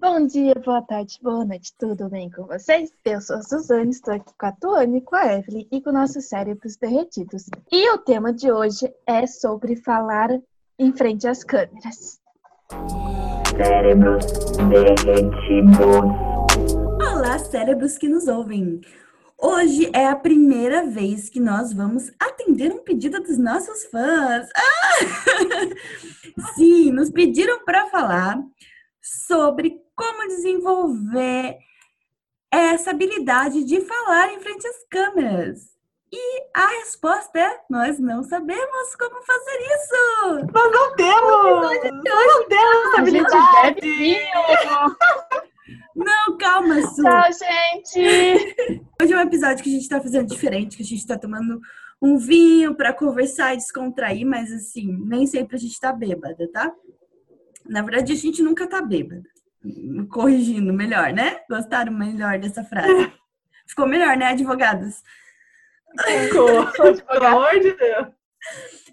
Bom dia, boa tarde, boa noite, tudo bem com vocês? Eu sou a Suzane, estou aqui com a Tuane, com a Evelyn e com nossos cérebros derretidos. E o tema de hoje é sobre falar em frente às câmeras. Cérebros derretidos. Olá, cérebros que nos ouvem! Hoje é a primeira vez que nós vamos atender um pedido dos nossos fãs. Ah! Sim, nos pediram para falar sobre como desenvolver essa habilidade de falar em frente às câmeras. E a resposta é: nós não sabemos como fazer isso. Nós não temos! Não temos essa A gente habilidade! Não, calma, Su. Tchau, gente! Hoje é um episódio que a gente está fazendo diferente, que a gente está tomando um vinho para conversar e descontrair, mas assim, nem sempre a gente está bêbada, tá? Na verdade, a gente nunca tá bêbada. Corrigindo, melhor, né? Gostaram melhor dessa frase? Ficou melhor, né, advogados? Ficou. Pelo amor de Deus!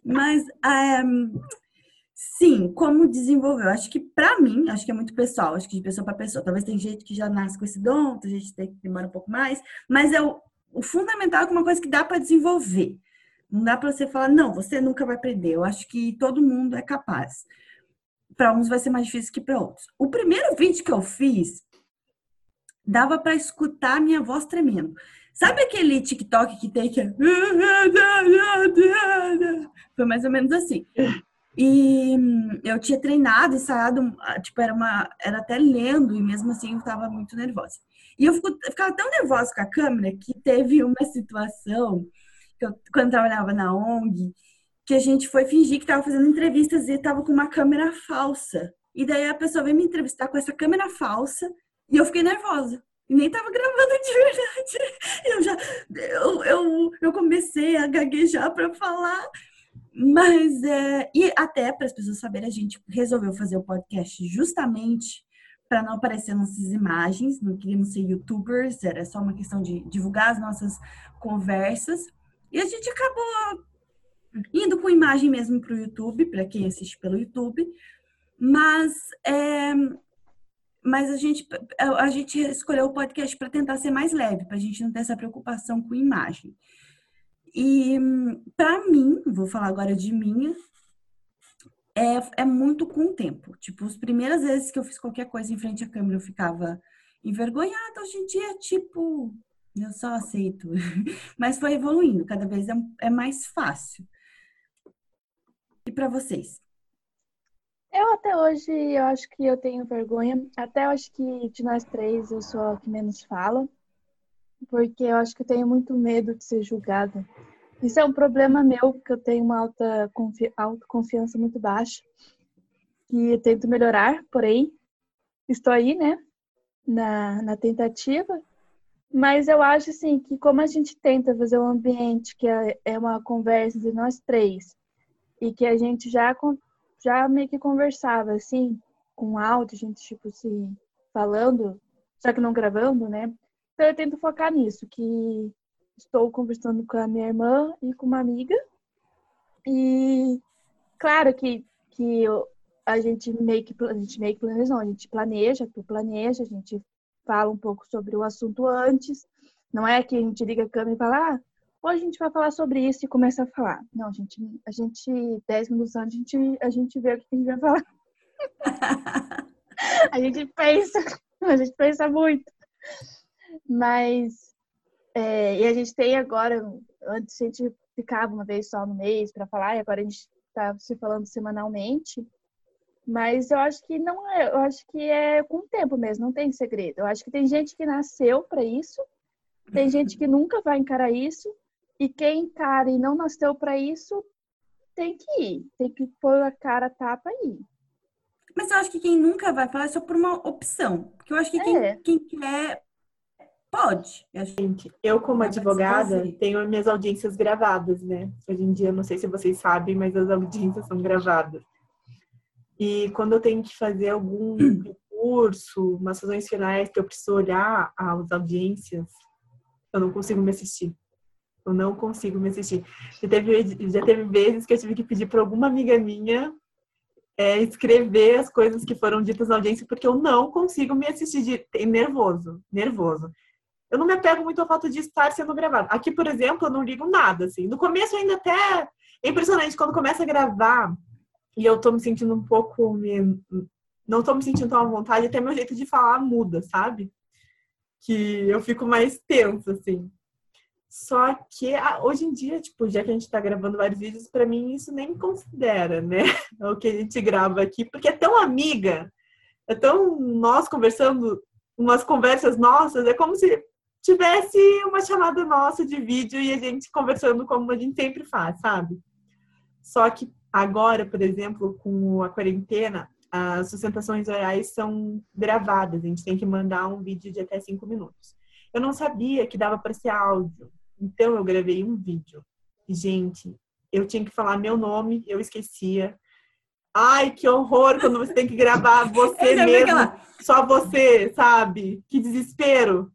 Mas, ehm, sim, como desenvolver? Eu acho que pra mim, acho que é muito pessoal, acho que de pessoa para pessoa. Talvez tem gente que já nasce com esse dom, tem gente que demora um pouco mais, mas é o, o fundamental é uma coisa que dá para desenvolver. Não dá para você falar, não, você nunca vai aprender. Eu acho que todo mundo é capaz. Para uns vai ser mais difícil que para outros. O primeiro vídeo que eu fiz dava para escutar minha voz tremendo. Sabe aquele TikTok que tem que é... Foi mais ou menos assim. E hum, eu tinha treinado, ensaiado, ah, tipo, era uma, era até lendo, e mesmo assim eu tava muito nervosa. E eu, fico, ficava tão nervosa com a câmera que teve uma situação, que eu, quando eu trabalhava na ONG, que a gente foi fingir que tava fazendo entrevistas e tava com uma câmera falsa. E daí a pessoa veio me entrevistar com essa câmera falsa e eu fiquei nervosa. E nem tava gravando de verdade. Eu já eu, eu, eu comecei a gaguejar para falar. Mas é, e até para as pessoas saberem, a gente resolveu fazer o podcast justamente para não aparecer nossas imagens, não queríamos ser youtubers, era só uma questão de divulgar as nossas conversas. E a gente acabou indo com imagem mesmo para o YouTube, para quem assiste pelo YouTube. Mas é, mas a gente, a gente escolheu o podcast para tentar ser mais leve, para a gente não ter essa preocupação com imagem. E para mim, vou falar agora de mim, é, é muito com o tempo. Tipo, as primeiras vezes que eu fiz qualquer coisa em frente à câmera, eu ficava envergonhada. Hoje em dia, tipo, eu só aceito. Mas foi evoluindo, cada vez é, é mais fácil. E para vocês? Eu até hoje, eu acho que eu tenho vergonha. Até eu acho que de nós três eu sou a que menos fala. Porque eu acho que eu tenho muito medo de ser julgada. Isso é um problema meu, porque eu tenho uma alta confi autoconfiança muito baixa. Eu tento melhorar, porém, estou aí, né? Na, na tentativa. Mas eu acho, assim, que como a gente tenta fazer um ambiente que é, é uma conversa de nós três, e que a gente já já meio que conversava, assim, com áudio, a gente, tipo, se falando, só que não gravando, né? Então eu tento focar nisso, que estou conversando com a minha irmã e com uma amiga. E claro que, que eu, a gente meio que a gente meio que planeja, não, a gente planeja, tu planeja, a gente fala um pouco sobre o assunto antes. Não é que a gente liga a câmera e fala, ah, hoje a gente vai falar sobre isso e começa a falar. Não, a gente, a gente, 10 minutos antes, a gente, a gente vê o que a gente vai falar. a gente pensa, a gente pensa muito. Mas, é, e a gente tem agora, antes a gente ficava uma vez só no mês para falar, e agora a gente está se falando semanalmente. Mas eu acho que não é, eu acho que é com o tempo mesmo, não tem segredo. Eu acho que tem gente que nasceu para isso, tem gente que nunca vai encarar isso, e quem encara e não nasceu para isso tem que ir, tem que pôr a cara a tapa ir. Mas eu acho que quem nunca vai falar é só por uma opção. Porque eu acho que quem, É. quem quer pode. Eu acho que Gente, eu como advogada tenho as minhas audiências gravadas, né? Hoje em dia, não sei se vocês sabem, mas as audiências são gravadas. E quando eu tenho que fazer algum recurso, umas sessões finais que eu preciso olhar as audiências, eu não consigo me assistir. Eu não consigo me assistir. Já teve, já teve vezes que eu tive que pedir para alguma amiga minha é, escrever as coisas que foram ditas na audiência, porque eu não consigo me assistir de nervoso, nervoso. Eu não me apego muito ao fato de estar sendo gravado. Aqui, por exemplo, eu não ligo nada, assim. No começo ainda até é impressionante quando começa a gravar e eu tô me sentindo um pouco me... não tô me sentindo tão à vontade, até meu jeito de falar muda, sabe? Que eu fico mais tensa assim. Só que hoje em dia, tipo, já que a gente tá gravando vários vídeos, para mim isso nem considera, né? o que a gente grava aqui, porque é tão amiga, é tão nós conversando, umas conversas nossas, é como se tivesse uma chamada nossa de vídeo e a gente conversando como a gente sempre faz, sabe? Só que agora, por exemplo, com a quarentena, as sustentações orais são gravadas, a gente tem que mandar um vídeo de até cinco minutos. Eu não sabia que dava para ser áudio. Então eu gravei um vídeo. Gente, eu tinha que falar meu nome, eu esquecia. Ai, que horror quando você tem que gravar você mesmo, aquela... só você, sabe? Que desespero.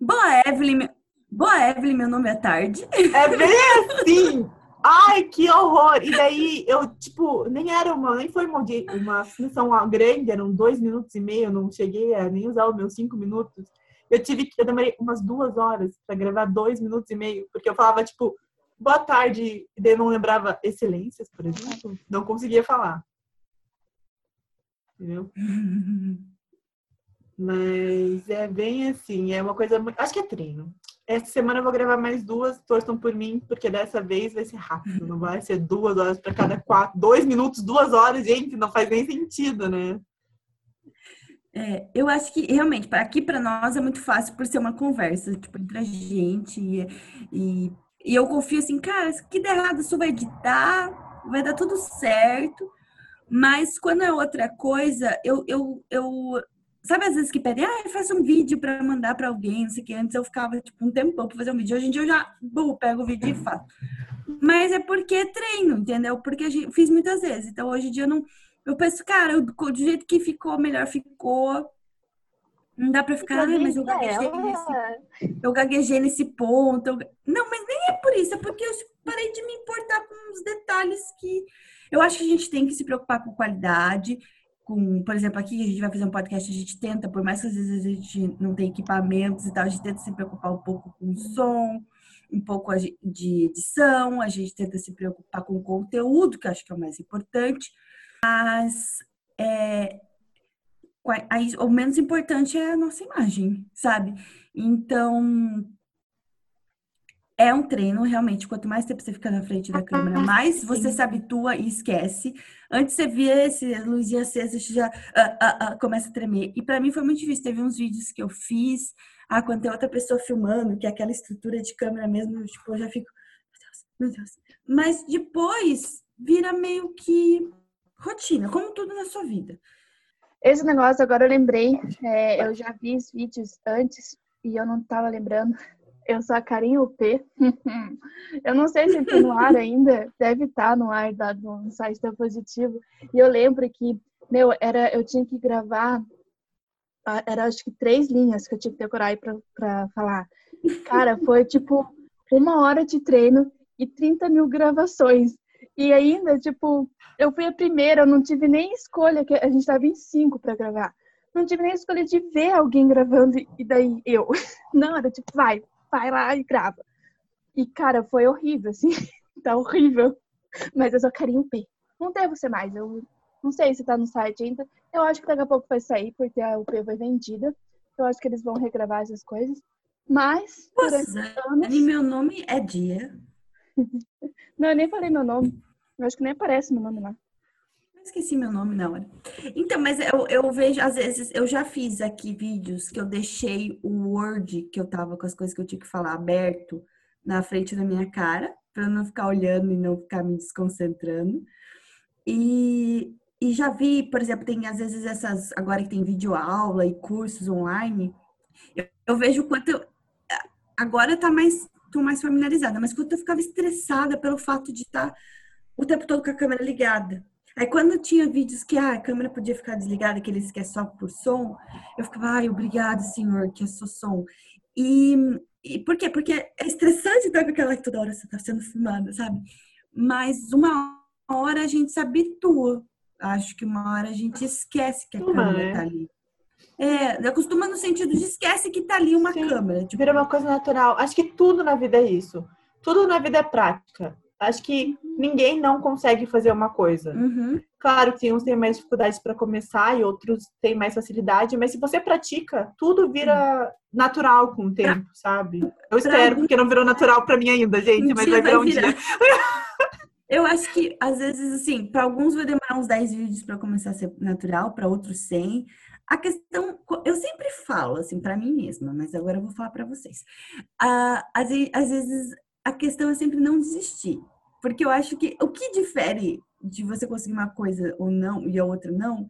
Boa, Evelyn. Boa, Evelyn, meu nome é Tarde. É bem assim. Ai, que horror! E daí eu, tipo, nem era uma, nem foi uma, uma sessão grande, eram dois minutos e meio, eu não cheguei a nem usar os meus cinco minutos. Eu tive que, eu demorei umas duas horas para gravar dois minutos e meio, porque eu falava, tipo, boa tarde, e daí não lembrava excelências, por exemplo, não conseguia falar. Entendeu? Mas é bem assim, é uma coisa muito. Acho que é treino. Essa semana eu vou gravar mais duas, torçam por mim, porque dessa vez vai ser rápido, não vai ser duas horas para cada quatro. Dois minutos, duas horas, gente, não faz nem sentido, né? É, eu acho que realmente aqui para nós é muito fácil por ser uma conversa tipo, entre a gente e, e, e, eu confio assim, cara, se que der errado isso vai editar, vai dar tudo certo. Mas quando é outra coisa, eu, eu, eu sabe às vezes que pedem, ah, faz um vídeo para mandar para alguém, não sei o que. Antes eu ficava tipo um tempão para fazer um vídeo. Hoje em dia eu já bum, pego o vídeo e faço. Mas é porque é treino, entendeu? Porque eu fiz muitas vezes. Então hoje em dia eu não eu penso, cara, do jeito que ficou, melhor ficou. Não dá pra ficar, ah, mas eu gaguejei, nesse, eu gaguejei nesse ponto. Eu... Não, mas nem é por isso, é porque eu parei de me importar com os detalhes que. Eu acho que a gente tem que se preocupar com qualidade. Com, por exemplo, aqui a gente vai fazer um podcast, a gente tenta, por mais que às vezes a gente não tem equipamentos e tal, a gente tenta se preocupar um pouco com o som, um pouco de edição, a gente tenta se preocupar com o conteúdo, que eu acho que é o mais importante mas é, o menos importante é a nossa imagem, sabe? Então, é um treino, realmente. Quanto mais tempo você fica na frente da câmera, mais você se habitua e esquece. Antes você via esse luzinha acesa, você já uh, uh, uh, começa a tremer. E para mim foi muito difícil. Teve uns vídeos que eu fiz, ah, quando tem outra pessoa filmando, que é aquela estrutura de câmera mesmo, tipo, eu já fico, meu Deus, meu Deus. Mas depois vira meio que rotina, como tudo na sua vida. Esse negócio, agora eu lembrei, é, eu já vi os vídeos antes e eu não estava lembrando. Eu sou a Carinho P. eu não sei se está no ar ainda, deve estar tá no ar da, no site da Positivo. E eu lembro que, meu, era, eu tinha que gravar, era acho que três linhas que eu tinha que decorar aí para falar. Cara, foi tipo uma hora de treino e 30 mil gravações. E ainda, tipo, eu fui a primeira, eu não tive nem escolha, que a gente tava em cinco para gravar. Não tive nem escolha de ver alguém gravando e daí eu. Não, era tipo, vai, vai lá e grava. E, cara, foi horrível, assim. tá horrível. Mas eu só carinho P. Não devo ser mais. Eu não sei se tá no site ainda. Eu acho que daqui a pouco vai sair, porque a UP foi vendida. Eu acho que eles vão regravar essas coisas. Mas, durante Nossa, anos... meu nome é Dia. não, eu nem falei meu nome. Eu acho que nem aparece meu nome lá. Eu esqueci meu nome na hora. Então, mas eu, eu vejo, às vezes, eu já fiz aqui vídeos que eu deixei o Word, que eu tava com as coisas que eu tinha que falar aberto na frente da minha cara, para não ficar olhando e não ficar me desconcentrando. E, e já vi, por exemplo, tem às vezes essas, agora que tem vídeo aula e cursos online, eu, eu vejo o quanto eu, agora tá mais tô mais familiarizada, mas quando eu ficava estressada pelo fato de estar o tempo todo com a câmera ligada. Aí quando tinha vídeos que ah, a câmera podia ficar desligada, aqueles que é só por som, eu ficava, ai, obrigado, senhor, que é só som. E, e por quê? Porque é estressante estar com aquela que toda hora você está sendo filmada, sabe? Mas uma hora a gente se habitua. Acho que uma hora a gente esquece que a câmera né? tá ali. É, acostuma no sentido de esquece que tá ali uma Sim. câmera. Tipo, Vira uma coisa natural. Acho que tudo na vida é isso. Tudo na vida é prática. Acho que ninguém não consegue fazer uma coisa. uhum. Claro que uns têm mais dificuldades para começar e outros têm mais facilidade, mas se você pratica, tudo vira natural com o tempo, sabe? Eu espero, algum- porque não virou natural para mim ainda, gente, Um mas vai virar um virar. dia. Eu acho que, às vezes, assim, para alguns vai demorar uns 10 vídeos para começar a ser natural, para outros 100. A questão, eu sempre falo, assim, para mim mesma, mas agora eu vou falar para vocês. Ah, às, às vezes, a questão é sempre não desistir. Porque eu acho que o que difere de você conseguir uma coisa ou não e a outra não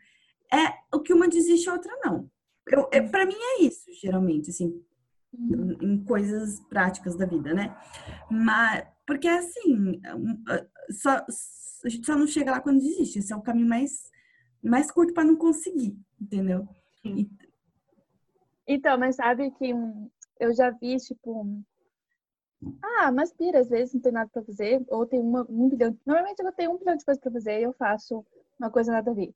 é o que uma desiste e a outra não. Eu, é, para mim é isso, geralmente, assim, em em coisas práticas da vida, né? Mas, porque assim, um, ah, só, a gente só não chega lá quando desiste. Esse é o caminho mais, mais curto para não conseguir, entendeu? E- Então, mas sabe que eu já vi, tipo, ah, mas pira, às vezes não tem nada pra fazer, ou tem uma, um bilhão. Normalmente eu tenho um bilhão de coisas pra fazer e eu faço uma coisa nada a ver.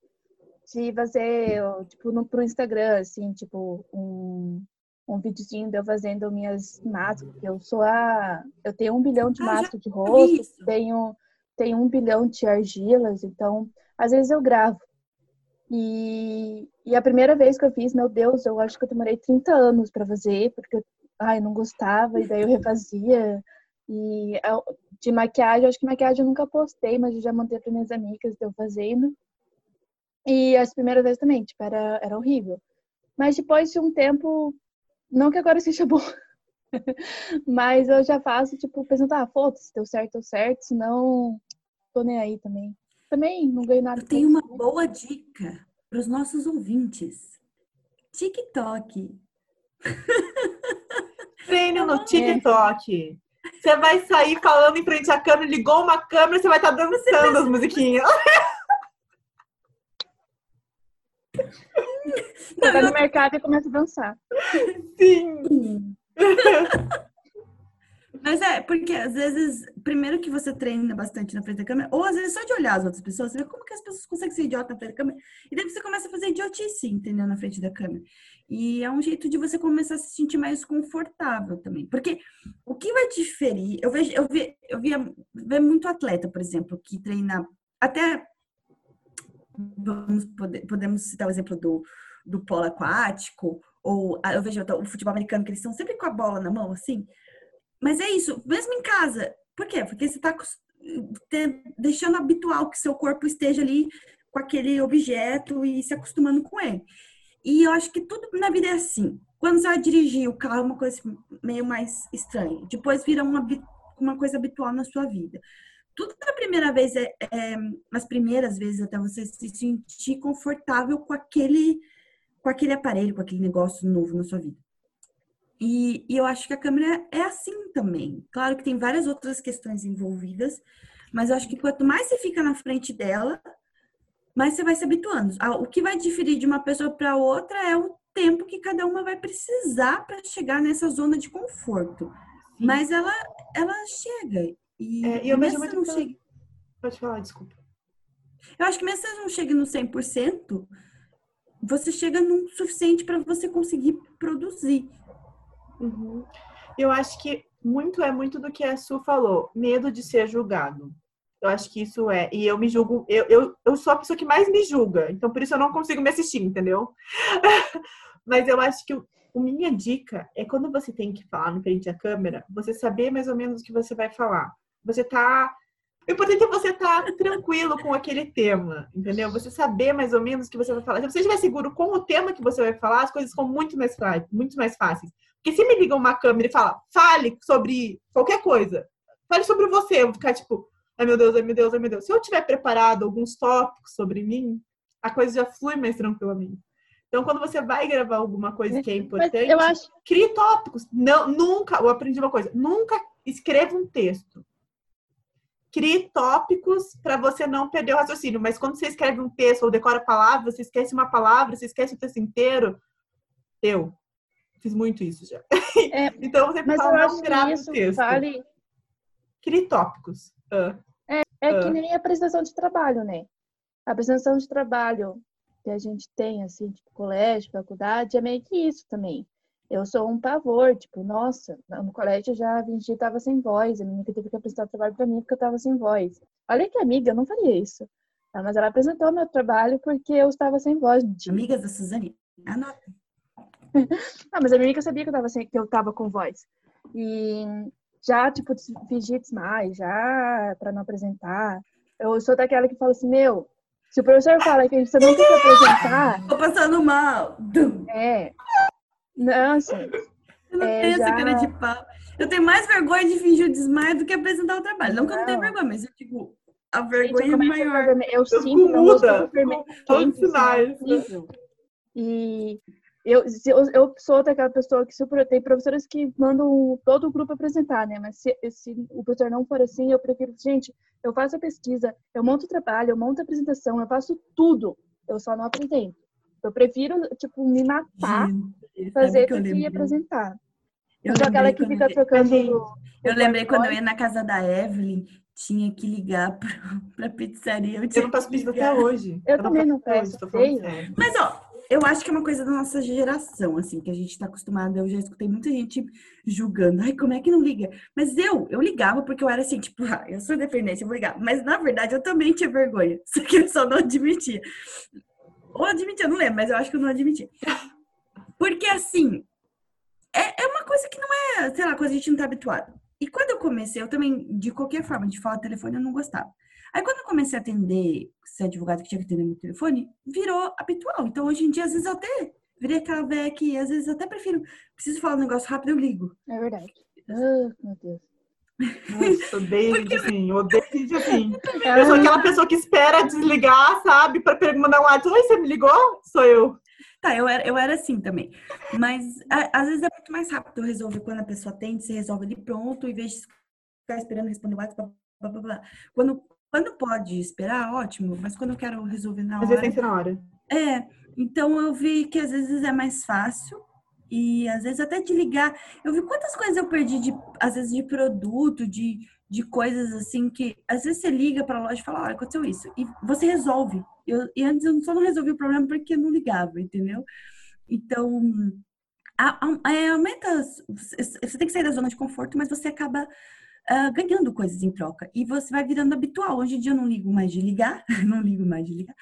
De fazer, tipo, no, pro Instagram, assim, tipo, um, um videozinho de eu fazendo minhas máscaras, porque eu sou a. Eu tenho um bilhão de Ah, máscaras de rosto, tenho, tenho um bilhão de argilas, então, às vezes eu gravo. E, e a primeira vez que eu fiz, meu Deus, eu acho que eu demorei 30 anos para fazer, porque eu ai, não gostava, e daí eu refazia. E de maquiagem, acho que maquiagem eu nunca postei, mas eu já mandei para minhas amigas eu fazendo. E as primeiras vezes também, tipo, era, era horrível. Mas depois de um tempo, não que agora seja bom, mas eu já faço, tipo, pensando, ah, foda-se, deu certo, deu certo, senão tô nem aí também. Também não ganho nada. Eu tenho isso, uma né? boa dica para os nossos ouvintes. TikTok. Treino no TikTok. Você vai sair falando em frente à câmera, ligou uma câmera, você vai estar dançando as musiquinhas. Você vai no mercado e começa a dançar. Sim. Mas é, porque às vezes, primeiro que você treina bastante na frente da câmera, ou às vezes só de olhar as outras pessoas, você vê como que as pessoas conseguem ser idiota na frente da câmera, e daí você começa a fazer idiotice, entendeu? Na frente da câmera. E é um jeito de você começar a se sentir mais confortável também. Porque o que vai diferir, eu vejo, eu vi, eu via, via muito atleta, por exemplo, que treina até vamos poder, podemos citar o exemplo do, do polo aquático, ou eu vejo o futebol americano, que eles estão sempre com a bola na mão, assim. Mas é isso, mesmo em casa. Por quê? Porque você está deixando habitual que seu corpo esteja ali com aquele objeto e se acostumando com ele. E eu acho que tudo na vida é assim. Quando você vai dirigir o carro, é uma coisa meio mais estranha. Depois vira uma, uma coisa habitual na sua vida. Tudo na primeira vez é, é nas primeiras vezes até você se sentir confortável com aquele com aquele aparelho, com aquele negócio novo na sua vida. E, e, eu acho que a câmera é assim também. Claro que tem várias outras questões envolvidas, mas eu acho que quanto mais você fica na frente dela, mais você vai se habituando. O que vai diferir de uma pessoa para outra é o tempo que cada uma vai precisar para chegar nessa zona de conforto. Sim. Mas ela, ela chega. E, é, eu muito não pelo... chega... Pode falar, desculpa. Eu acho que mesmo se você não chega no 100%, você chega no suficiente para você conseguir produzir. Uhum. Eu acho que muito é muito do que a Su falou, medo de ser julgado. Eu acho que isso é. E eu me julgo, eu, eu, eu sou a pessoa que mais me julga, então por isso eu não consigo me assistir, entendeu? Mas eu acho que o, a minha dica é quando você tem que falar no frente à câmera, você saber mais ou menos o que você vai falar. Você tá. O importante é você estar tá tranquilo com aquele tema, entendeu? Você saber mais ou menos o que você vai falar. Se você estiver seguro com o tema que você vai falar, as coisas ficam muito mais, muito mais fáceis. Porque se me liga uma câmera e fala, fale sobre qualquer coisa, fale sobre você, eu vou ficar tipo, ai meu Deus, ai meu Deus, ai meu Deus. Se eu tiver preparado alguns tópicos sobre mim, a coisa já flui mais tranquilamente. Então, quando você vai gravar alguma coisa que é importante, acho... crie tópicos. Não, nunca, eu aprendi uma coisa, nunca escreva um texto. Crie tópicos para você não perder o raciocínio. Mas quando você escreve um texto ou decora palavras, você esquece uma palavra, você esquece o texto inteiro. Eu fiz muito isso já. É, então você fala, não que isso o texto. vale... Crie tópicos. Ah. É, É que Ah. nem a apresentação de trabalho, né? A apresentação de trabalho que a gente tem, assim, tipo, colégio, faculdade, é meio que isso também. Eu sou um pavor, tipo, nossa, no colégio já a gente tava sem voz, a menina que teve que apresentar trabalho pra mim porque eu tava sem voz. Olha que amiga, eu não faria isso. Ah, mas ela apresentou meu trabalho porque eu estava sem voz. Amigas da Suzane, anota. Ah, mas a minha amiga sabia que eu tava, sem, que eu com voz. E já, tipo, fingir demais, já pra não apresentar. Eu sou daquela que fala assim, meu, se o professor fala que você não tem que apresentar, Tô passando mal. É. Não, assim, Eu não É, tenho essa já- cara de pau. Eu tenho mais vergonha de fingir o desmaio do que apresentar o trabalho. Não que eu não tenha Não. vergonha, mas eu digo, a gente, vergonha eu é maior. Eu Eu sinto muda, todos os é sinais. E eu, eu, eu sou daquela pessoa que pro- tem professores que mandam todo o grupo apresentar, né? Mas se, se o professor não for assim, eu prefiro, gente, eu faço a pesquisa, eu monto o trabalho, eu monto a apresentação, eu faço tudo. Eu só não apresento. Eu prefiro, tipo, me matar, Gente, fazer que eu do que lembrei? apresentar. Eu Eu sou aquela lembrei que fica eu- trocando. O Eu lembrei quando eu ia na casa da Evelyn, tinha que ligar pra, pra pizzaria. Eu, Eu não faço que pizza até hoje. Eu também não sério. Mas, ó, eu acho que é uma coisa da nossa geração, assim, que a gente tá acostumada. Eu já escutei muita gente julgando. Ai, como é que não liga? Mas eu, eu ligava porque eu era assim, tipo, ah, eu sou independente, eu vou ligar. Mas, na verdade, eu também tinha vergonha. Só que eu só não admitia. Ou admitia, eu não lembro, mas eu acho que eu não admitia. Porque, assim, é, é uma coisa que não é, sei lá, coisa que a gente não tá habituado. E quando eu comecei, eu também, de qualquer forma, de falar telefone, eu não gostava. Aí quando eu comecei a atender, ser advogado que tinha que atender no telefone, virou habitual. Então hoje em dia, às vezes eu até virei aquela velha que às vezes eu até prefiro, preciso falar um negócio rápido, eu ligo. É verdade. Ah, meu Deus. Nossa, gente assim, odeio gente assim. Eu sou aquela pessoa que espera desligar, sabe? Pra mandar um WhatsApp. Oi, você me ligou? Sou eu. Tá, eu era, eu era assim também. Mas a- às vezes é muito mais rápido resolver quando a pessoa atende, você resolve ali pronto, em vez de ficar esperando responder o WhatsApp. Blá, blá, blá. Quando, quando pode esperar, ótimo, mas quando eu quero resolver na Às vezes hora. tem que ser na hora. É, então eu vi que às vezes é mais fácil e às vezes até de ligar. Eu vi quantas coisas eu perdi de, às vezes de produto, de, de coisas assim que às vezes você liga para a loja e fala, olha, aconteceu isso e você resolve. Eu, e antes eu só não resolvi o problema porque não ligava, entendeu? Então a- a- aumenta, você tem que sair da zona de conforto, mas você acaba ah, ganhando coisas em troca e você vai virando habitual. Hoje em dia eu não ligo mais de ligar, não ligo mais de ligar.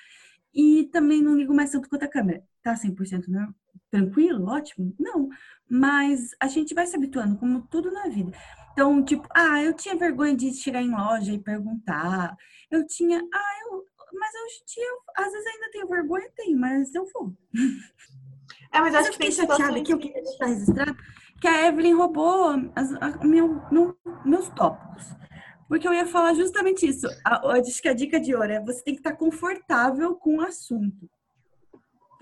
E também não ligo mais tanto quanto a câmera. Tá 100% não? Tranquilo? Ótimo? Não. Mas a gente vai se habituando, como tudo na vida. Então, tipo, ah, eu tinha vergonha de chegar em loja e perguntar. Eu tinha, ah, eu. Mas hoje em dia, eu, às vezes ainda tenho vergonha, tenho, mas eu vou. É, mas Mas acho eu que tem chateada que eu queria deixar registrado que a Evelyn roubou as, a- meu, meu- meus tópicos. Porque eu ia falar justamente isso. A, acho que a dica de ouro é você tem que estar confortável com o assunto.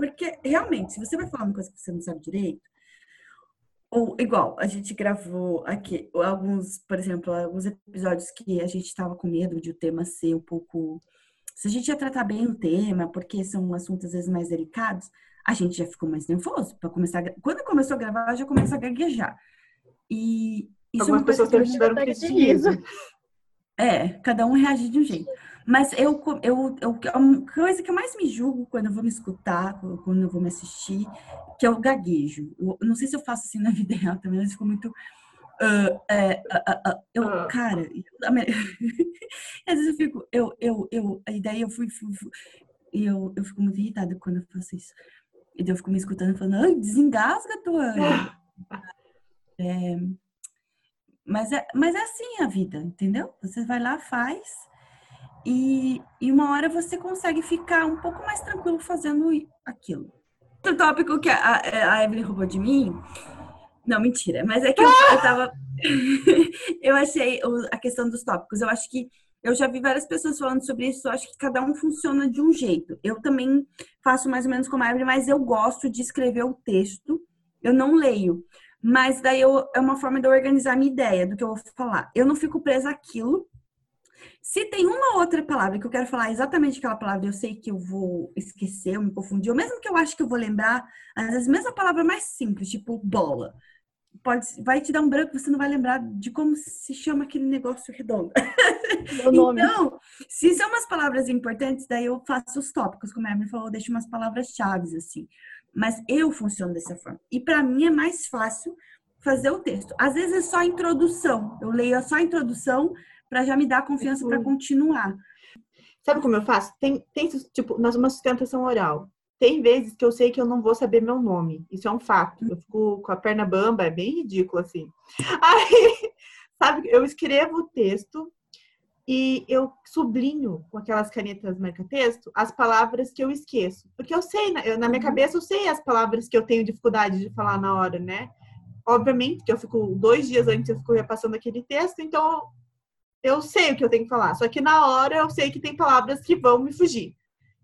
Porque, realmente, se você vai falar uma coisa que você não sabe direito, ou igual, a gente gravou aqui alguns, por exemplo, alguns episódios que a gente estava com medo de o tema ser um pouco. Se a gente ia tratar bem o tema, porque são assuntos às vezes mais delicados, a gente já ficou mais nervoso para começar. a Quando começou a gravar, já começa a gaguejar. E isso é algumas uma coisa pessoas que eu também tiveram crise de riso. é, cada um reage de um jeito. Mas eu, eu, eu, a coisa que eu mais me julgo quando eu vou me escutar, quando eu vou me assistir, que é o gaguejo. Eu não sei se eu faço assim na vida real também, mas ficou muito. ah, é, ah, ah, eu, cara, às vezes eu fico, eu, eu, eu, e daí eu fui, fui- fui- e eu, eu fico muito irritada quando eu faço isso. E daí eu fico me escutando e falando, ai, desengasga tua. É, mas, é, mas é assim a vida, entendeu? Você vai lá, faz, e, e uma hora você consegue ficar um pouco mais tranquilo fazendo aquilo. Outro tópico que a, a Evelyn roubou de mim. Não, mentira, mas é que eu, eu tava. eu achei a questão dos tópicos. Eu acho que eu já vi várias pessoas falando sobre isso. Eu acho que cada um funciona de um jeito. Eu também faço mais ou menos como a Evelyn, mas eu gosto de escrever o texto. Eu não leio. Mas daí eu, é uma forma de eu organizar a minha ideia do que eu vou falar. Eu não fico presa àquilo. Se tem uma outra palavra que eu quero falar exatamente aquela palavra, eu sei que eu vou esquecer, ou me confundir, ou mesmo que eu acho que eu vou lembrar, às vezes mesmo a palavra mais simples, tipo bola. pode, vai te dar um branco, você não vai lembrar de como se chama aquele negócio redondo. Meu nome. Então, se são umas palavras importantes, daí eu faço os tópicos, como a Evelyn falou, eu deixo umas palavras-chave, assim. Mas eu funciono dessa forma. E para mim é mais fácil fazer o texto. Às vezes é só a introdução. Eu leio só a introdução para já me dar confiança para continuar. Sabe como eu faço? Tem, tem tipo, nós uma sustentação oral. Tem vezes que eu sei que eu não vou saber meu nome. Isso é um fato. Eu fico com a perna bamba, é bem ridículo assim. Aí, sabe, eu escrevo o texto e eu sublinho com aquelas canetas marca-texto as palavras que eu esqueço. Porque eu sei, eu, na minha Uhum. cabeça, eu sei as palavras que eu tenho dificuldade de falar na hora, né? Obviamente que eu fico dois dias antes, eu fico repassando aquele texto, então eu sei o que eu tenho que falar. Só que na hora eu sei que tem palavras que vão me fugir.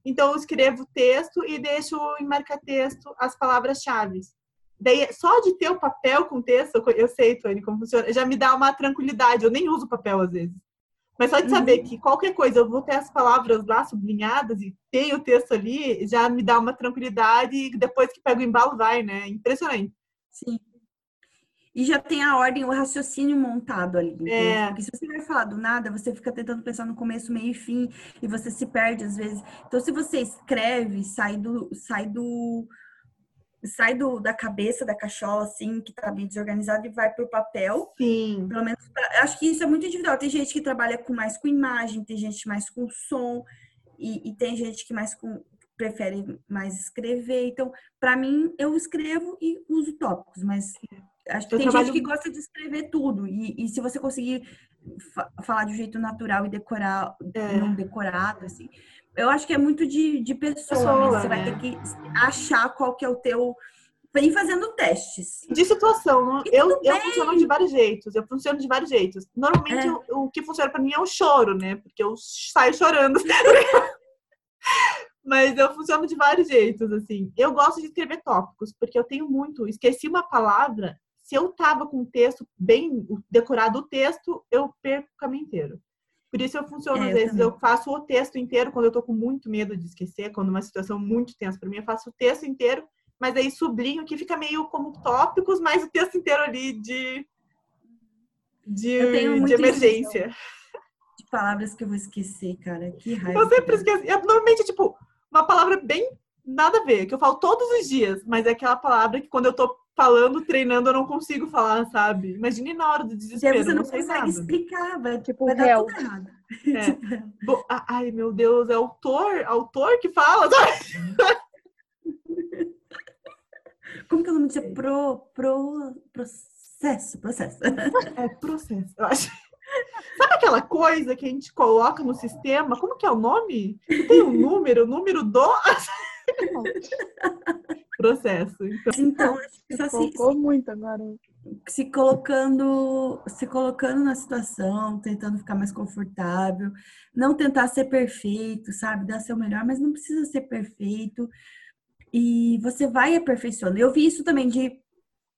Então eu escrevo o texto e deixo em marca-texto as palavras-chave. Daí, só de ter o papel com texto, eu sei, Tony, como funciona, já me dá uma tranquilidade. Eu nem uso papel às vezes. Mas só de saber que qualquer coisa eu vou ter as palavras lá sublinhadas e tem o texto ali, já me dá uma tranquilidade e depois que pega o embalo vai, né? Impressionante. Sim. E já tem a ordem, o raciocínio montado ali. entendeu? É. Porque se você vai falar do nada, você fica tentando pensar no começo, meio e fim, e você se perde às vezes. Então, se você escreve, sai do, sai do, sai do, da cabeça da cachola, assim, que tá bem desorganizado, e vai pro papel. Sim. Pelo menos, acho que isso é muito individual. Tem gente que trabalha com mais com imagem, tem gente mais com som, e, e tem gente que mais com prefere mais escrever. Então, para mim, eu escrevo e uso tópicos, mas acho que Eu tem trabalho- gente que gosta de escrever tudo. E, e se você conseguir fa- falar de um jeito natural e decorar, É. não decorado, assim, eu acho que é muito de, de pessoa. Pessoa, mesmo. Você vai né? ter que achar qual que é o teu. Vem fazendo testes. De situação, E eu, eu funciono de vários jeitos, eu funciono de vários jeitos. Normalmente É. o, o que funciona pra mim é o choro, né? Porque eu saio chorando. Mas eu funciono de vários jeitos, assim. Eu gosto de escrever tópicos, porque eu tenho muito. Esqueci uma palavra, se eu tava com o texto bem decorado o texto, eu perco o caminho inteiro. Por isso eu funciono, É, às vezes, também. eu faço o texto inteiro quando eu tô com muito medo de esquecer, quando uma situação muito tensa pra mim, eu faço o texto inteiro, mas aí sublinho que fica meio como tópicos, mas o texto inteiro ali de de, de emergência. De palavras que eu vou esquecer, cara. Que raiva. Eu sempre esqueço. É, normalmente, tipo, uma palavra bem nada a ver, que eu falo todos os dias, mas é aquela palavra que quando eu tô falando, treinando, eu não consigo falar, sabe? Imagine na hora do E aí desespero, você não sei consegue nada. explicar, vai, Tipo, vai dar tudo errado. É. Bo- a- Ai, meu Deus, é autor? Autor que fala? Como que é o nome disso? Pro, pro, processo, processo. É processo, eu acho. Sabe aquela coisa que a gente coloca no sistema? Como que é o nome? Tem um número, o número do processo. Então, Então, acho que só se, Focou muito agora. se colocando, se colocando na situação, tentando ficar mais confortável, não tentar ser perfeito, sabe? Dar seu melhor, mas não precisa ser perfeito. E você vai aperfeiçoando. Eu vi isso também de,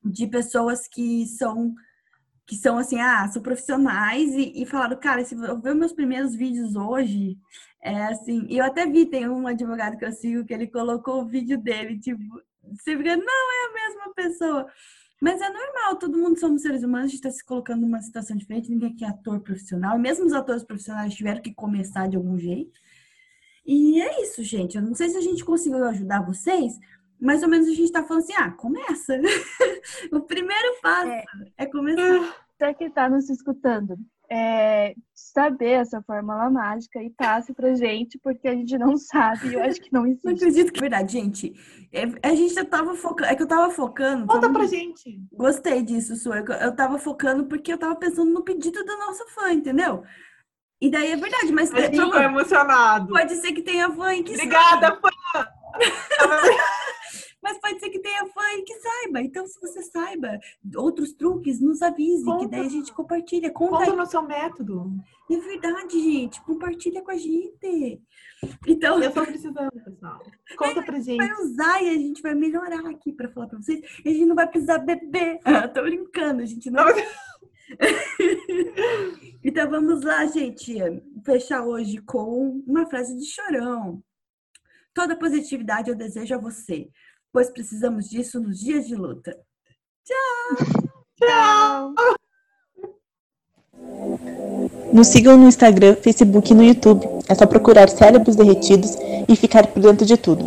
de pessoas que são que são assim, ah, são profissionais e, e falaram, cara, se eu ver meus primeiros vídeos hoje, é assim, eu até vi, tem um advogado que eu sigo que ele colocou o vídeo dele, tipo, você fica, não é a mesma pessoa. Mas é normal, todo mundo somos seres humanos, a gente está se colocando numa situação diferente, ninguém aqui é ator profissional, e mesmo os atores profissionais tiveram que começar de algum jeito. E é isso, gente. Eu não sei se a gente conseguiu ajudar vocês, mais ou menos a gente está falando assim, ah, começa. o primeiro passo é, É. começar. Você que está nos escutando, é, saber essa fórmula mágica e passe pra gente, porque a gente não sabe e eu acho que não Não existe. acredito que é verdade, gente. É, a gente já tava focando, é que eu tava focando. conta pra gente. Gostei disso, Su. Eu, eu tava focando porque eu tava pensando no pedido da nossa fã, entendeu? E daí é verdade, mas A gente ficou emocionado. pode ser que tenha fã que Obrigada, fã! Mas pode ser que tenha fã e que saiba. Então, se você saiba outros truques, nos avise, que Conta. daí a gente compartilha. Conta Conta no seu método. É verdade, gente. Compartilha com a gente. Então, Eu tô precisando, pessoal. Conta pra gente. vai usar e a gente vai melhorar aqui pra falar pra vocês. A gente não vai precisar beber. Ah, tô brincando, a gente não. então vamos lá, gente. Fechar hoje com uma frase de chorão. Toda positividade eu desejo a você, pois precisamos disso nos dias de luta. Tchau! Tchau! Nos sigam no Instagram, Facebook e no YouTube. É só procurar Cérebros Derretidos e ficar por dentro de tudo.